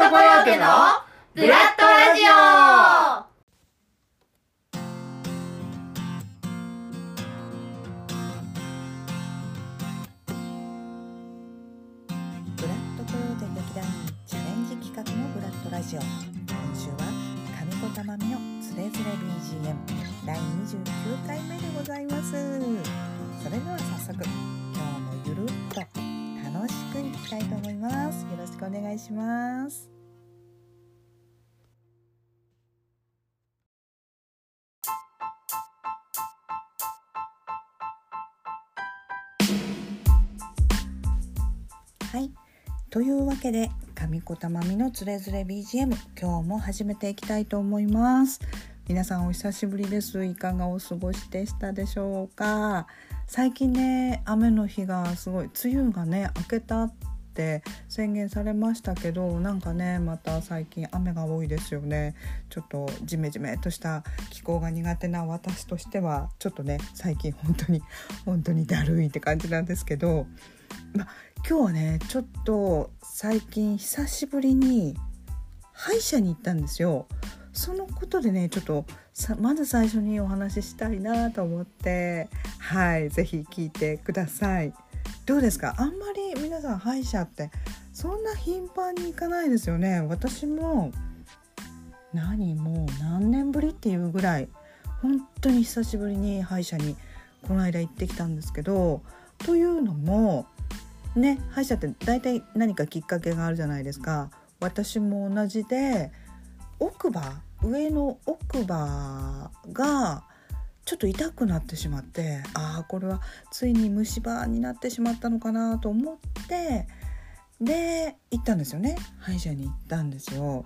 トコヨーテのブラッドラジオ。ブラッドコヨーテ劇団チャレンジ企画のブラッドラジオ。今週は上子たまみのつれづれ BGM 第29回目でございます。それでは早速今日もゆるっと楽しくいきたいと思います。よろしくお願いします。はい。というわけで上子たまみのつれづれ BGM 今日も始めていきたいと思います。皆さんお久しぶりです。いかがお過ごしでしたでしょうか？最近ね雨の日がすごい梅雨がね明けたって宣言されましたけどなんかねまた最近雨が多いですよねちょっとジメジメとした気候が苦手な私としてはちょっとね最近本当に本当にだるいって感じなんですけどま今日はねちょっと最近久しぶりに歯医者に行ったんですよ。そのことでねちょっとまず最初にお話ししたいなと思ってはい是非聞いてください。どうですか？あんまり皆さん歯医者ってそんな頻繁に行かないですよね。私も何もう何年ぶりっていうぐらい本当に久しぶりに歯医者にこの間行ってきたんですけどというのもね歯医者って大体何かきっかけがあるじゃないですか私も同じで奥歯上の奥歯がちょっと痛くなってしまってああこれはついに虫歯になってしまったのかなと思ってで行ったんですよね歯医者に行ったんですよ。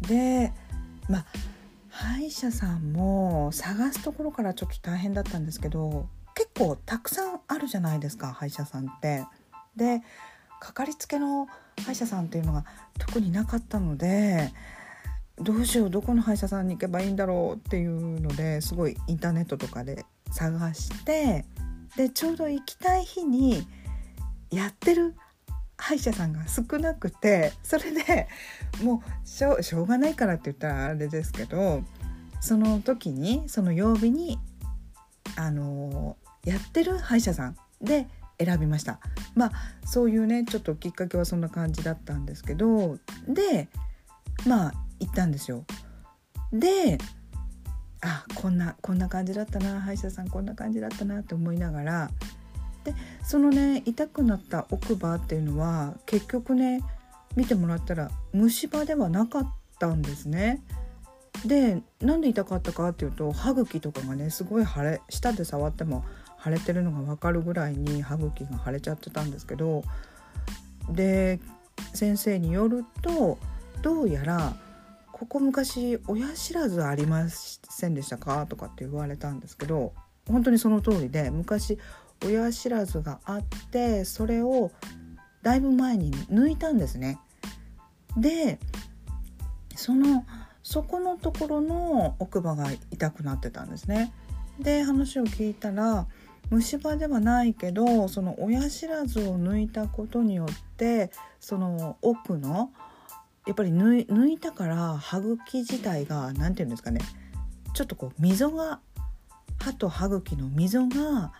でまあ歯医者さんも探すところからちょっと大変だったんですけど結構たくさんあるじゃないですか歯医者さんって。でかかりつけの歯医者さんっていうのが特になかったのでどうしようどこの歯医者さんに行けばいいんだろうっていうのですごいインターネットとかで探してでちょうど行きたい日にやってる歯医者さんが少なくてそれでもうしょうがないからって言ったらあれですけどその時にその曜日にあのやってる歯医者さんで選びました。まあそういうねちょっときっかけはそんな感じだったんですけどでまあ行ったんですよ。であこんなこんな感じだったな歯医者さんこんな感じだったなって思いながら。でそのね痛くなった奥歯っていうのは結局ね見てもらったら虫歯ではなかったんですね。でなんで痛かったかっていうと歯茎とかがねすごい腫れ舌で触っても腫れてるのが分かるぐらいに歯茎が腫れちゃってたんですけど。で先生によるとどうやら「ここ昔親知らずありませんでしたか?」とかって言われたんですけど本当にその通りで昔親知らずがあってそれをだいぶ前に抜いたんですね。でそのそこのところの奥歯が痛くなってたんですね。で話を聞いたら虫歯ではないけどその親知らずを抜いたことによってその奥のやっぱり抜いたから歯茎自体が何て言うんですかね。ちょっとこう溝が歯と歯茎の溝が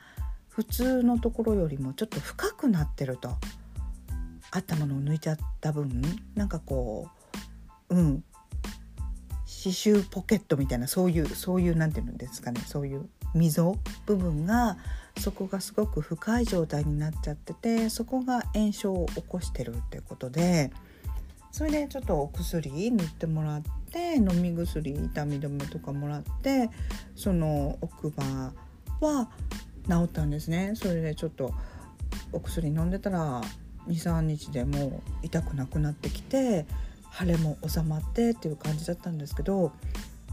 普通のところよりもちょっと深くなってると。あったものを抜いちゃった分なんかこううん。刺繍ポケットみたいなそういうそういう何て言うんですかね。そういう溝部分がそこがすごく深い状態になっちゃっててそこが炎症を起こしてるっていうことでそれでちょっとお薬塗ってもらって飲み薬痛み止めとかもらってその奥歯は治ったんですねそれでちょっとお薬飲んでたら23日でもう痛くなくなってきて腫れも収まってっていう感じだったんですけど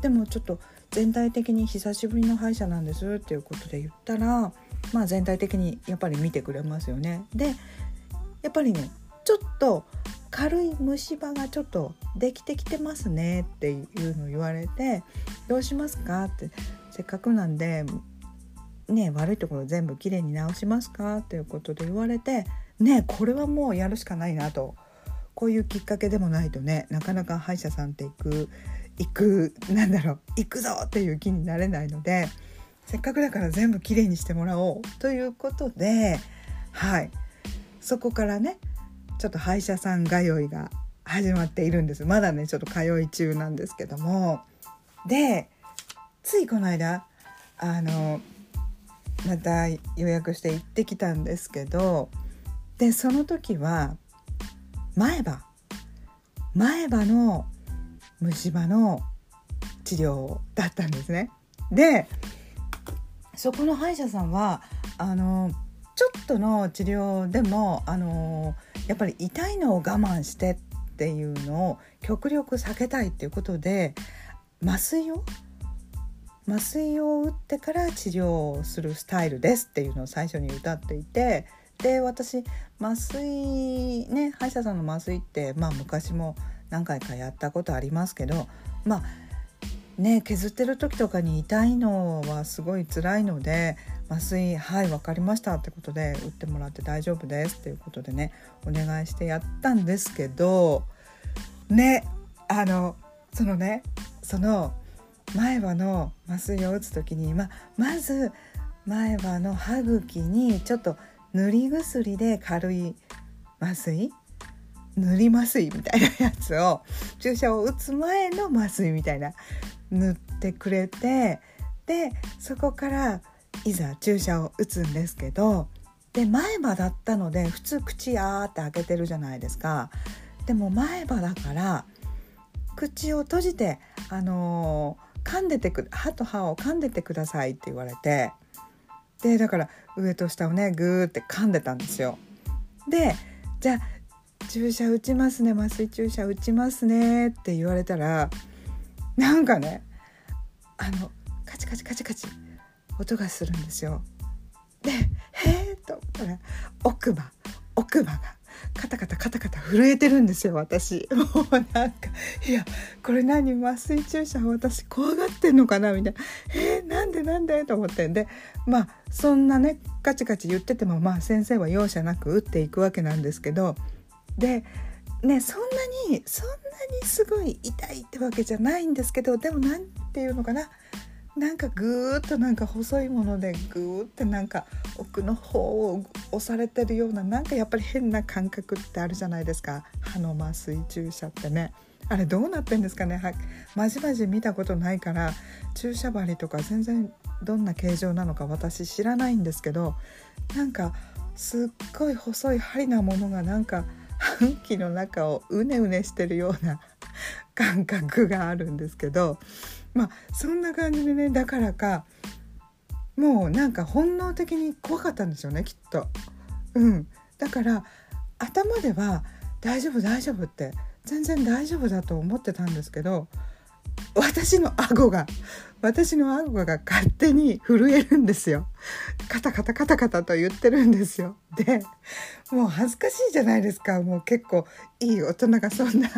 でもちょっと全体的に久しぶりの歯医者なんですっていうことで言ったらまあ全体的にやっぱり見てくれますよね。でやっぱりねちょっと軽い虫歯がちょっとできてきてますねっていうのを言われて「どうしますか?」ってせっかくなんでね悪いところ全部きれいに直しますかっていうことで言われてねこれはもうやるしかないなとこういうきっかけでもないとねなかなか歯医者さんって行く行くなんだろう行くぞっていう気になれないのでせっかくだから全部きれいにしてもらおうということではいそこからねちょっと歯医者さん通いが始まっているんです。まだねちょっと通い中なんですけども。でついこの間あのまた予約して行ってきたんですけどでその時は前歯。前歯の虫歯の治療だったんですね。でそこの歯医者さんはあのちょっとの治療でもあのやっぱり痛いのを我慢してっていうのを極力避けたいっていうことで麻酔を？麻酔を打ってから治療するスタイルですっていうのを最初に歌っていてで私麻酔ね歯医者さんの麻酔ってまあ昔も何回かやったことありますけどまあね削ってる時とかに痛いのはすごい辛いので麻酔はい分かりましたってことで打ってもらって大丈夫ですっていうことでねお願いしてやったんですけどねあのそのねその前歯の麻酔を打つ時に、ままず前歯の歯茎にちょっと塗り薬で軽い麻酔塗り麻酔みたいなやつを注射を打つ前の麻酔みたいな塗ってくれてでそこからいざ注射を打つんですけどで前歯だったので普通口あーって開けてるじゃないですか。でも前歯だから口を閉じてあのー、噛んでてく歯と歯を噛んでてくださいって言われてでだから上と下をねグーって噛んでたんですよ。でじゃあ注射打ちますね麻酔注射打ちますねって言われたら なんかねあのカチカチカチカチ音がするんですよ。で「へえ」と思ったら奥歯奥歯がカタカタカタカタ震えてるんですよ私 もうなんかいやこれ何麻酔注射私怖がってんのかなみたいな「えー、なんでなんで?」と思ってでまあそんなねカチカチ言っててもまあ先生は容赦なく打っていくわけなんですけどでねそんなにそんなにすごい痛いってわけじゃないんですけどでも何て言うのかな。なんかぐーっとなんか細いものでぐーってなんか奥の方を押されてるようななんかやっぱり変な感覚ってあるじゃないですか。歯の麻酔注射ってね。あれどうなってんですかね。はまじまじ見たことないから注射針とか全然どんな形状なのか私知らないんですけどなんかすっごい細い針なものがなんか半期の中をうねうねしてるような 感覚があるんですけどまあそんな感じでねだからかもうなんか本能的に怖かったんですよねきっと。うん、だから頭では大丈夫大丈夫って全然大丈夫だと思ってたんですけど私の顎が私の顎が勝手に震えるんですよ。カタカタカタカタと言ってるんですよ。でもう恥ずかしいじゃないですかもう結構いい大人がそんな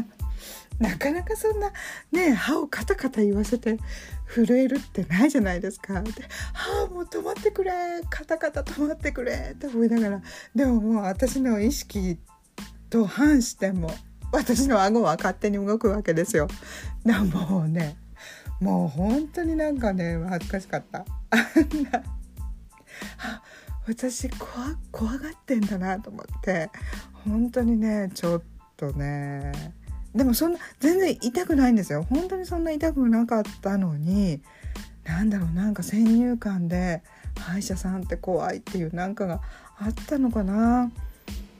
なかなかそんなね歯をカタカタ言わせて震えるってないじゃないですか。で「歯もう止まってくれカタカタ止まってくれ」って思いながらでももう私の意識と反しても私の顎は勝手に動くわけですよ。なもうねもう本当になんかね恥ずかしかった。あ私怖怖がってんだなと思って。本当にねちょっとね。でもそんな全然痛くないんですよ。本当にそんな痛くなかったのになんだろうなんか先入観で歯医者さんって怖いっていうなんかがあったのかな。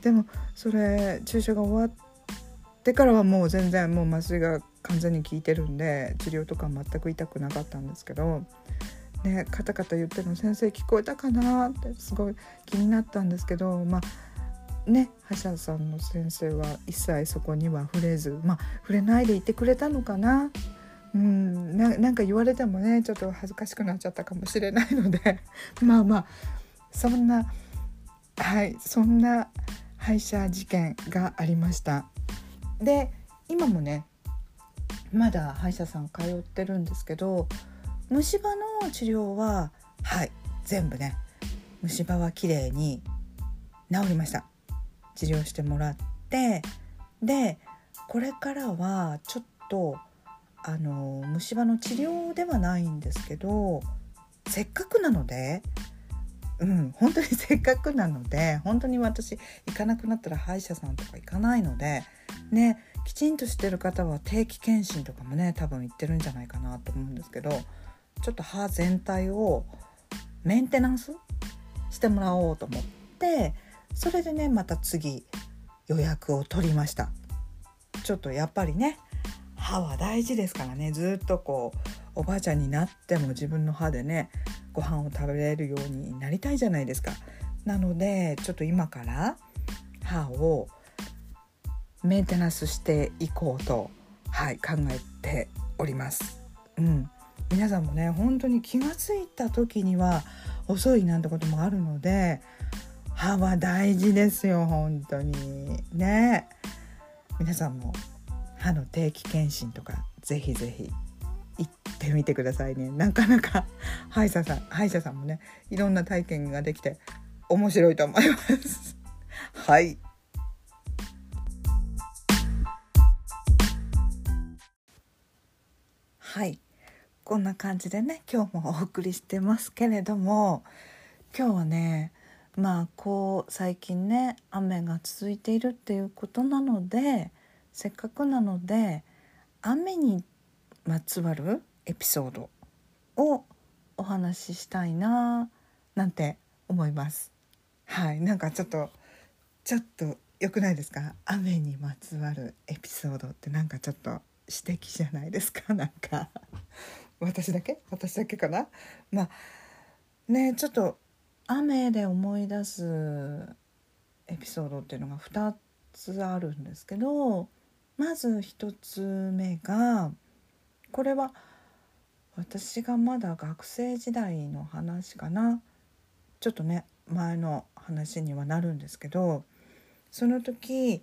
でもそれ注射が終わってからはもう全然もう麻酔が完全に効いてるんで治療とか全く痛くなかったんですけどねカタカタ言ってるの先生聞こえたかなってすごい気になったんですけどまあね歯医者さんの先生は一切そこには触れずまあ触れないでいてくれたのかな。うんななんか言われてもねちょっと恥ずかしくなっちゃったかもしれないので まあまあそんなはいそんな歯医者事件がありましたで今もねまだ歯医者さん通ってるんですけど虫歯の治療ははい全部ね虫歯は綺麗に治りました。治療してもらってでこれからはちょっとあの虫歯の治療ではないんですけどせっかくなのでうん本当に せっかくなので本当に私行かなくなったら歯医者さんとか行かないのでねきちんとしてる方は定期検診とかもね多分行ってるんじゃないかなと思うんですけどちょっと歯全体をメンテナンスしてもらおうと思ってそれでねまた次予約を取りました。ちょっとやっぱりね歯は大事ですからね。ずっとこうおばあちゃんになっても自分の歯でねご飯を食べれるようになりたいじゃないですか。なのでちょっと今から歯をメンテナンスしていこうと、はい、考えております。うん、皆さんもね本当に気が付いた時には遅いなんてこともあるので歯は大事ですよ本当に。ね。皆さんも歯の定期検診とかぜひぜひ行ってみてくださいね。なかなか歯医者さん歯医者さんもねいろんな体験ができて面白いと思います。はい。はい。こんな感じでね今日もお送りしてますけれども今日はねまあこう最近ね雨が続いているっていうことなのでせっかくなので雨にまつわるエピソードをお話ししたいななんて思います。はい。なんかちょっとちょっと良くないですか？雨にまつわるエピソードってなんかちょっと詩的じゃないですかなんか。私だけ？私だけかな？まあねちょっと雨で思い出すエピソードっていうのが2つあるんですけどまず1つ目がこれは私がまだ学生時代の話かな？ちょっとね前の話にはなるんですけどその時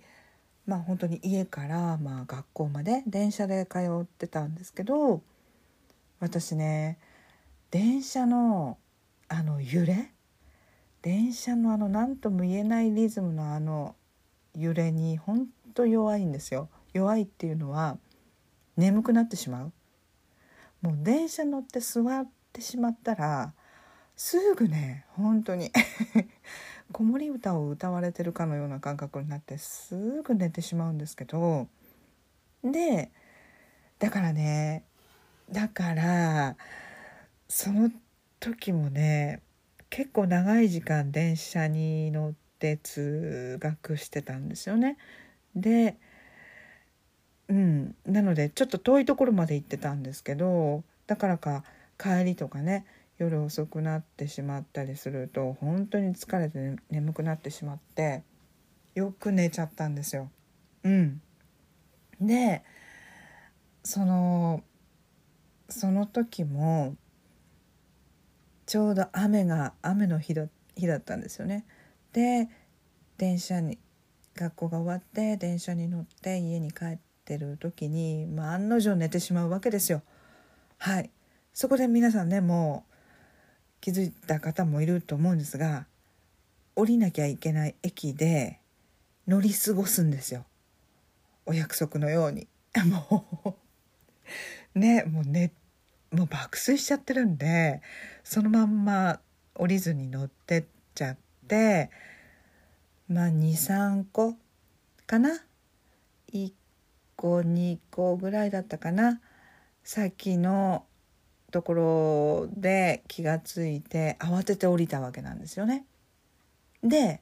まあ本当に家からまあ学校まで電車で通ってたんですけど私ね電車のあの揺れ電車のあの何とも言えないリズムのあの揺れに本当弱いんですよ。弱いっていうのは眠くなってしまう。もう電車乗って座ってしまったらすぐね本当に 子守歌を歌われてるかのような感覚になってすぐ寝てしまうんですけどでだからねだからその時もね結構長い時間電車に乗って通学してたんですよね。でうんなのでちょっと遠いところまで行ってたんですけどだからか帰りとかね夜遅くなってしまったりすると本当に疲れて、ね、眠くなってしまってよく寝ちゃったんですよ。うん、でそのその時もちょうど雨が雨の日だ日だったんですよね。で電車に学校が終わって電車に乗って家に帰ってる時に、まあ、案の定寝てしまうわけですよ。はいそこで皆さんねもう気づいた方もいると思うんですが降りなきゃいけない駅で乗り過ごすんですよ。お約束のように。もうねもうねもう爆睡しちゃってるんでそのまんま降りずに乗ってっちゃってまあ23個かな？1個2個ぐらいだったかな？さっきのところで気がついて慌てて降りたわけなんですよね。で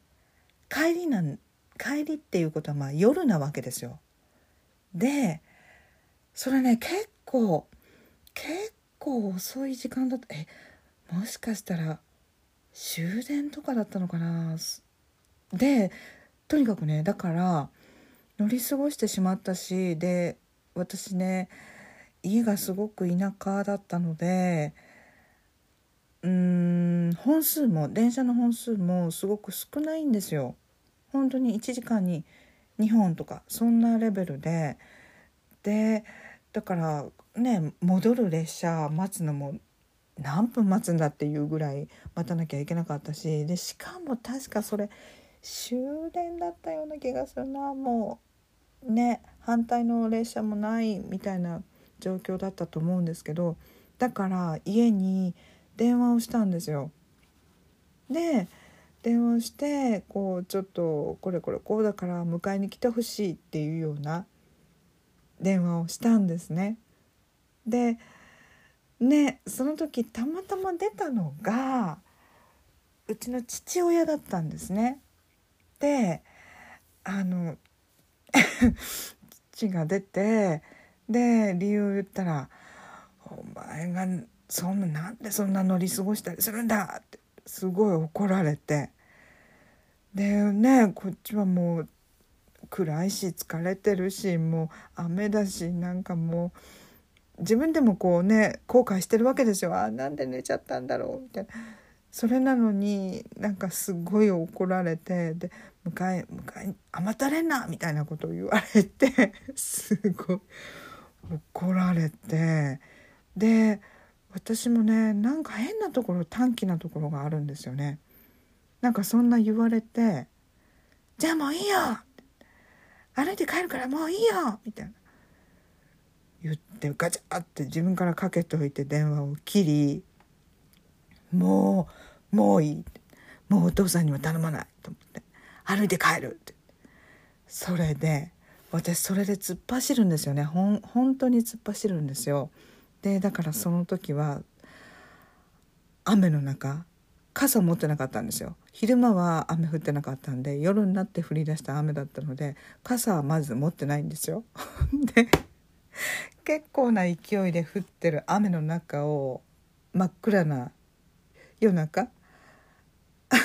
帰りなん帰りっていうことはまあ夜なわけですよ。でそれね結構結構遅い時間だったえもしかしたら終電とかだったのかな？でとにかくねだから乗り過ごしてしまったしで私ね家がすごく田舎だったのでうーん本数も電車の本数もすごく少ないんですよ。本当に1時間に2本とかそんなレベルででだからね戻る列車待つのも何分待つんだっていうぐらい待たなきゃいけなかったしでしかも確かそれ終電だったような気がするなもうね反対の列車もないみたいな状況だったと思うんですけどだから家に電話をしたんですよ。で電話してこうちょっとこれこれこうだから迎えに来てほしいっていうような電話をしたんですね。でねその時たまたま出たのがうちの父親だったんですね。であの 父が出てで理由を言ったら「お前がそんななんでそんな乗り過ごしたりするんだ!」ってすごい怒られてでねこっちはもう暗いし疲れてるしもう雨だしなんかもう自分でもこうね後悔してるわけですよ。あなんで寝ちゃったんだろうみたいな。それなのになんかすごい怒られてで「迎え迎え甘たれんな」みたいなことを言われて すごい怒られてで私もねなんか変なところ短気なところがあるんですよね。なんかそんな言われて「じゃあもういいよ!」歩いて帰るからもういいよみたいな言ってガチャって自分からかけといて電話を切りもうもういいもうお父さんには頼まないと思って歩いて帰るってそれで私それで突っ走るんですよね。ほん本当に突っ走るんですよ。でだからその時は雨の中傘持ってなかったんですよ。昼間は雨降ってなかったんで夜になって降り出した雨だったので傘はまず持ってないんですよ。で結構な勢いで降ってる雨の中を真っ暗な夜中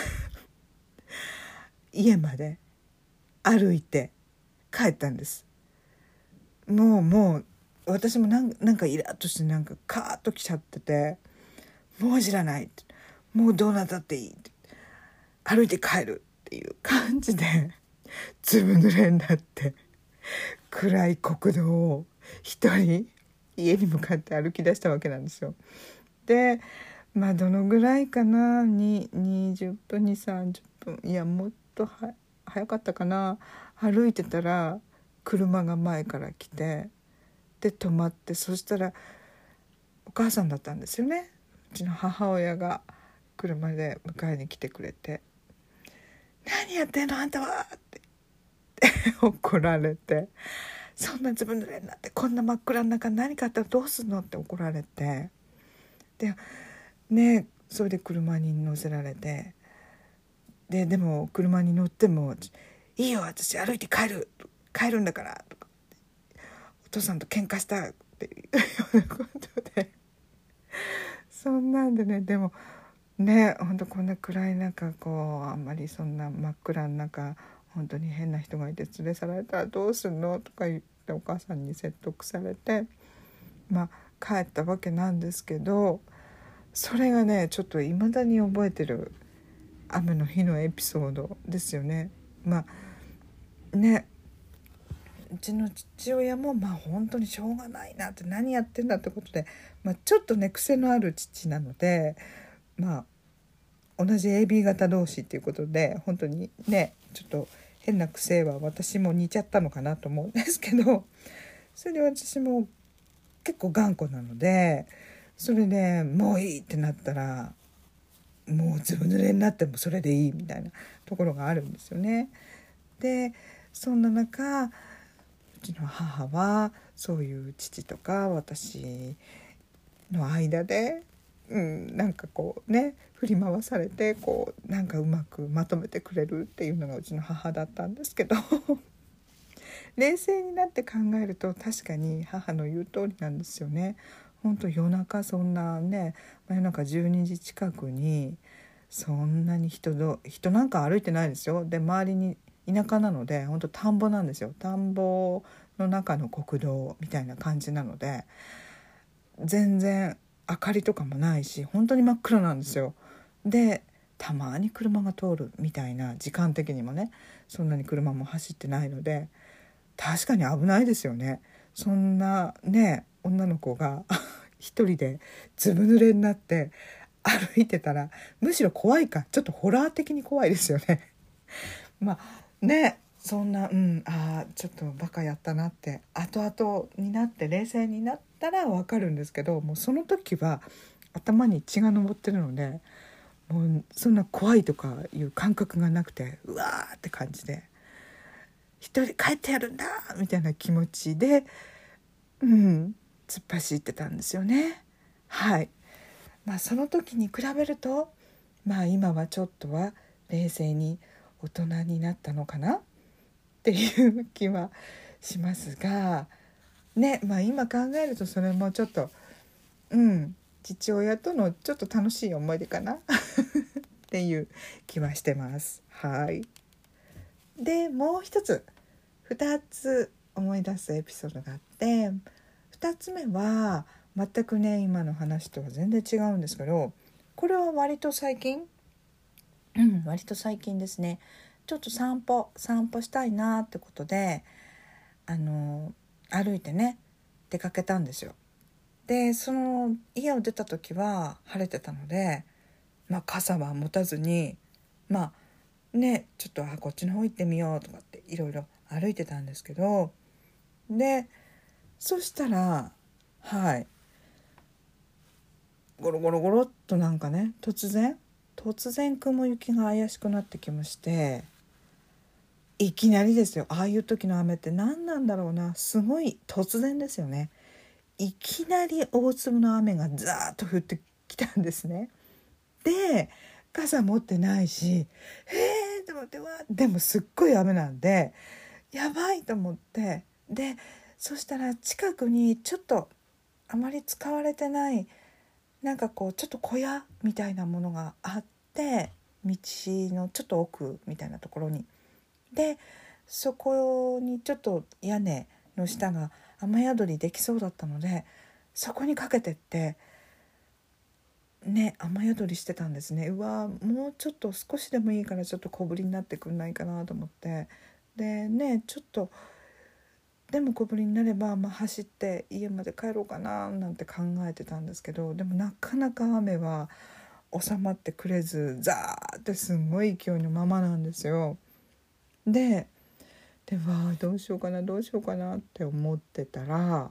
家まで歩いて帰ったんです。もうもう私もなんなんかイラッとしてなんかカーッときちゃってて「もう知らない」「もうどうなったっていい」って。歩いて帰るっていう感じでずぶ濡れになって暗い国道を一人家に向かって歩き出したわけなんですよ。でまあどのぐらいかな？に20分に30分いやもっとは早かったかな？歩いてたら車が前から来てで止まってそしたらお母さんだったんですよねうちの母親が車で迎えに来てくれて「何やってんのあんたは!」って 怒られて「そんな自分のれになってこんな真っ暗な中何かあったらどうすんの?」って怒られてでねそれで車に乗せられてででも車に乗っても「いいよ私歩いて帰る帰るんだから」とか「お父さんと喧嘩した」っていうようなことでそんなんでねでもねほんとこんな暗い中こうあんまりそんな真っ暗の中本当に変な人がいて連れ去られたらどうすんのとか言ってお母さんに説得されてまあ帰ったわけなんですけど。それがねちょっと未だに覚えてる雨の日のエピソードですよね。まあねうちの父親もまあ本当にしょうがないなって何やってんだってことで、まあ、ちょっとね癖のある父なのでまあ同じ AB 型同士っていうことで本当にねちょっと変な癖は私も似ちゃったのかなと思うんですけどそれで私も結構頑固なので。それでもういいってなったらもうずぶ濡れになってもそれでいいみたいなところがあるんですよね。でそんな中うちの母はそういう父とか私の間で、うん、なんかこうね振り回されてこうなんかうまくまとめてくれるっていうのがうちの母だったんですけど 冷静になって考えると確かに母の言う通りなんですよね。本当夜中そんなね夜中12時近くにそんなに人ど人なんか歩いてないですよで周りに田舎なので本当田んぼなんですよ田んぼの中の国道みたいな感じなので全然明かりとかもないし本当に真っ暗なんですよ。でたまに車が通るみたいな時間的にもねそんなに車も走ってないので確かに危ないですよね。そんなね女の子が 一人でずぶ濡れになって歩いてたらむしろ怖いかちょっとホラー的に怖いですよね。まあねそんなうんあーちょっとバカやったなって。後々になって冷静になったら分かるんですけどもうその時は頭に血が上ってるのでもうそんな怖いとかいう感覚がなくてうわーって感じで一人帰ってやるんだみたいな気持ちでうん突っ走ってたんですよね。はい。まあその時に比べるとまあ今はちょっとは冷静に大人になったのかな？っていう気はしますがねまあ今考えるとそれもちょっとうん父親とのちょっと楽しい思い出かな？っていう気はしてます。はい。でもう一つ2つ思い出すエピソードがあって2つ目は全くね今の話とは全然違うんですけどこれは割と最近うん割と最近ですねちょっと散歩散歩したいなってことであの歩いてね出かけたんですよ。でその家を出た時は晴れてたので、まあ、傘は持たずにまあねちょっとあこっちの方行ってみようとかっていろいろ歩いてたんですけどでそしたらはいゴロゴロゴロっとなんかね突然突然雲行きが怪しくなってきましていきなりですよ。ああいう時の雨って何なんだろうな。すごい突然ですよね。いきなり大粒の雨がザーッと降ってきたんですね。で傘持ってないし「えー!」と思ってわでもすっごい雨なんでやばいと思って。でそしたら近くにちょっとあまり使われてないなんかこうちょっと小屋みたいなものがあって道のちょっと奥みたいなところに。でそこにちょっと屋根の下が雨宿りできそうだったのでそこにかけてってね雨宿りしてたんですねうわもうちょっと少しでもいいからちょっと小ぶりになってくんないかなと思ってでねちょっとでも小ぶりになれば、まあ、走って家まで帰ろうかななんて考えてたんですけどでもなかなか雨は収まってくれずザーってすんごい勢いのままなんですよ。ででわあどうしようかなどうしようかなって思ってたら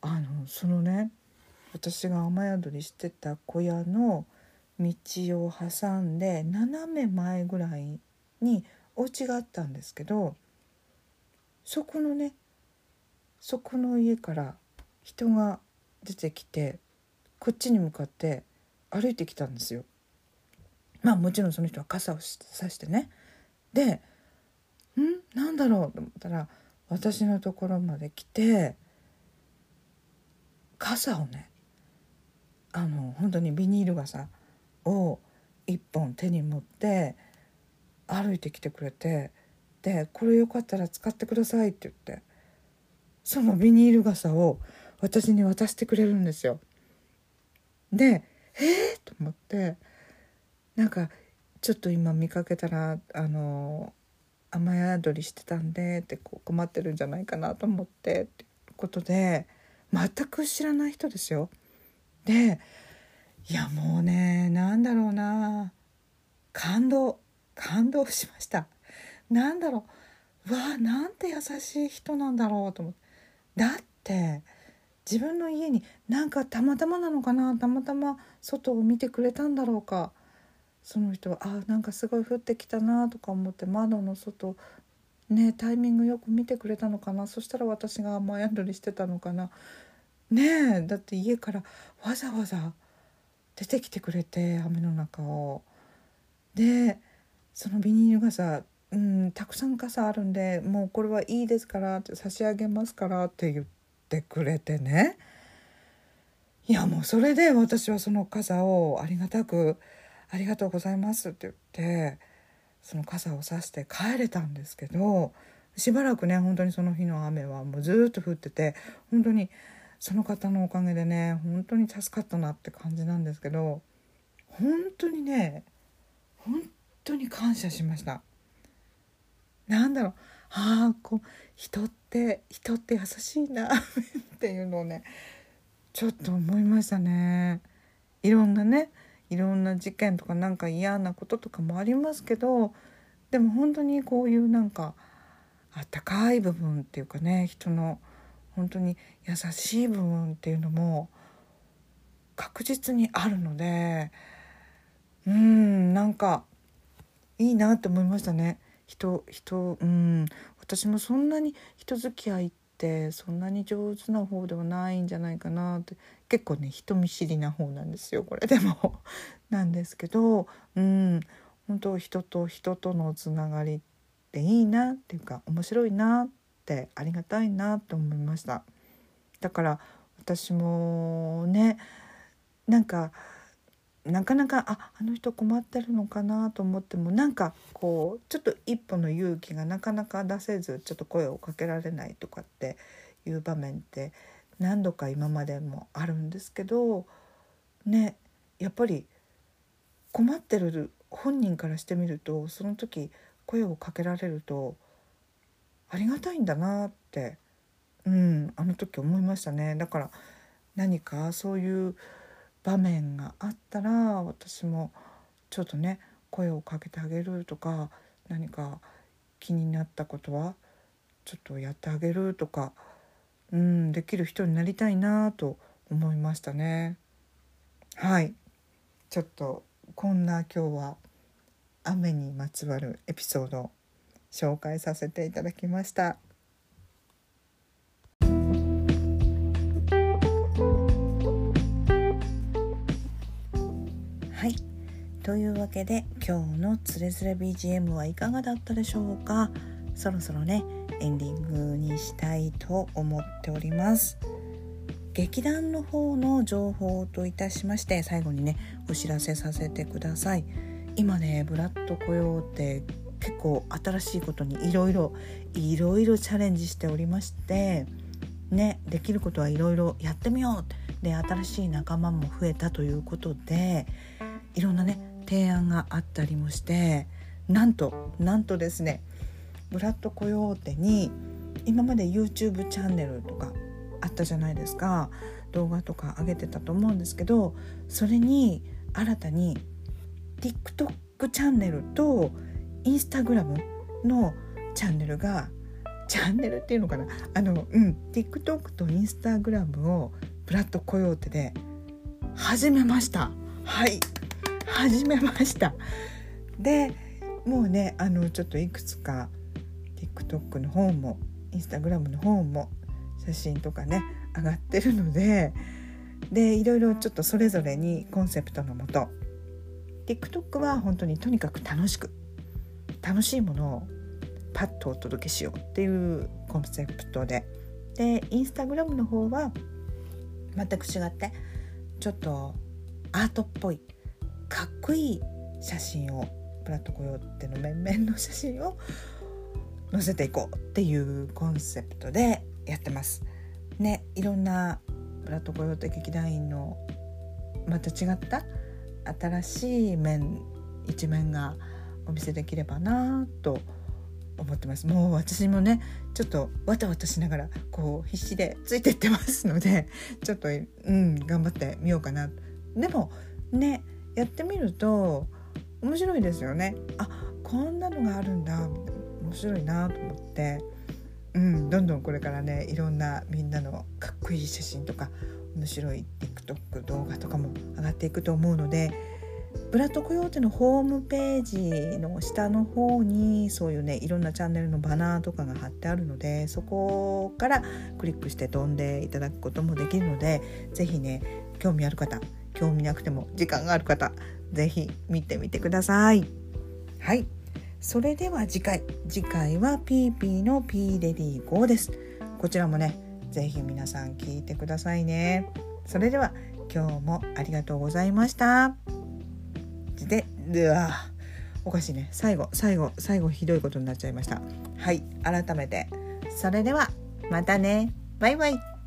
あのそのね私が雨宿りしてた小屋の道を挟んで斜め前ぐらいにお家があったんですけどそこのねそこの家から人が出てきてこっちに向かって歩いてきたんですよ。まあもちろんその人は傘をさしてね。で「ん？なんだろう?」と思ったら私のところまで来て傘をねあの本当にビニール傘を一本手に持って歩いてきてくれてで「これよかったら使ってください」って言ってそのビニール傘を私に渡してくれるんですよ。で「えー!」と思ってなんかちょっと今見かけたらあの雨宿りしてたんでってこう困ってるんじゃないかなと思ってってことで全く知らない人ですよ。でいやもうねなんだろうな感動感動しましたなんだろう。うわなんて優しい人なんだろうと思って。だって自分の家になんかたまたまなのかな。たまたま外を見てくれたんだろうか。その人はあなんかすごい降ってきたなとか思って窓の外ねタイミングよく見てくれたのかな。そしたら私が雨宿りしてたのかな。ねえだって家からわざわざ出てきてくれて雨の中を。でそのビニール傘うんたくさん傘あるんでもうこれはいいですからって差し上げますからって言ってくれてねいやもうそれで私はその傘をありがたく「ありがとうございます」って言ってその傘をさして帰れたんですけどしばらくね本当にその日の雨はもうずっと降ってて本当にその方のおかげでね本当に助かったなって感じなんですけど本当にね本当に感謝しました。なんだろうああこう人って人って優しいな っていうのをねちょっと思いましたね。いろんなねいろんな事件とかなんか嫌なこととかもありますけどでも本当にこういうなんかあったかい部分っていうかね人の本当に優しい部分っていうのも確実にあるのでうんなんかいいなって思いましたね人人うん。私もそんなに人付き合いってそんなに上手な方ではないんじゃないかなって結構ね人見知りな方なんですよこれでも。なんですけどうん。本当人と人とのつながりっていいなっていうか面白いなってありがたいなって思いました。だから私もねなんかなかなかああの人困ってるのかなと思ってもなんかこうちょっと一歩の勇気がなかなか出せずちょっと声をかけられないとかっていう場面って何度か今までもあるんですけどねやっぱり困ってる本人からしてみるとその時声をかけられるとありがたいんだなってうんあの時思いましたね。だから何かそういう場面があったら私もちょっとね声をかけてあげるとか何か気になったことはちょっとやってあげるとか、うん、できる人になりたいなと思いましたね。はいちょっとこんな今日は雨にまつわるエピソードを紹介させていただきました。というわけで今日のつれづれ BGM はいかがだったでしょうか？そろそろねエンディングにしたいと思っております。劇団の方の情報といたしまして最後にねお知らせさせてください。今ねブラッド雇用って結構新しいことにいろいろいろいろチャレンジしておりましてねできることはいろいろやってみようで新しい仲間も増えたということでいろんなね提案があったりもしてなんとなんとですねブラッドコヨーテに今まで YouTube チャンネルとかあったじゃないですか。動画とか上げてたと思うんですけどそれに新たに TikTok チャンネルと Instagram のチャンネルがチャンネルっていうのかな？あのうん TikTok と Instagram をブラッドコヨーテで始めました。はい。始めました。でもうねあのちょっといくつか TikTok の方も Instagram の方も写真とかね上がってるのででいろいろちょっとそれぞれにコンセプトのもと TikTok は本当にとにかく楽しく楽しいものをパッとお届けしようっていうコンセプトで。でインスタグラムの方は全く違ってちょっとアートっぽいかっこいい写真をプラットコヨーテの面々の写真を載せていこうっていうコンセプトでやってます。ねいろんなプラットコヨーテ劇団員のまた違った新しい面一面がお見せできればなと思ってますもう私もねちょっとわたわたしながらこう必死でついてってますので ちょっとうん頑張ってみようかなでもねやってみると面白いですよね。あこんなのがあるんだ。面白いなと思って。うん、どんどんこれからねいろんなみんなのかっこいい写真とか面白い TikTok 動画とかも上がっていくと思うのでブラッドコヨーテのホームページの下の方にそういうねいろんなチャンネルのバナーとかが貼ってあるのでそこからクリックして飛んでいただくこともできるので是非ね興味ある方興味なくても時間がある方是非見てみてください。はい。それでは次回。次回はピーピーのピーレディー5です。こちらもね是非皆さん聞いてくださいね。それでは今日もありがとうございました。でではおかしいね。最後最後最後ひどいことになっちゃいました。はい。改めて。それではまたね。バイバイ。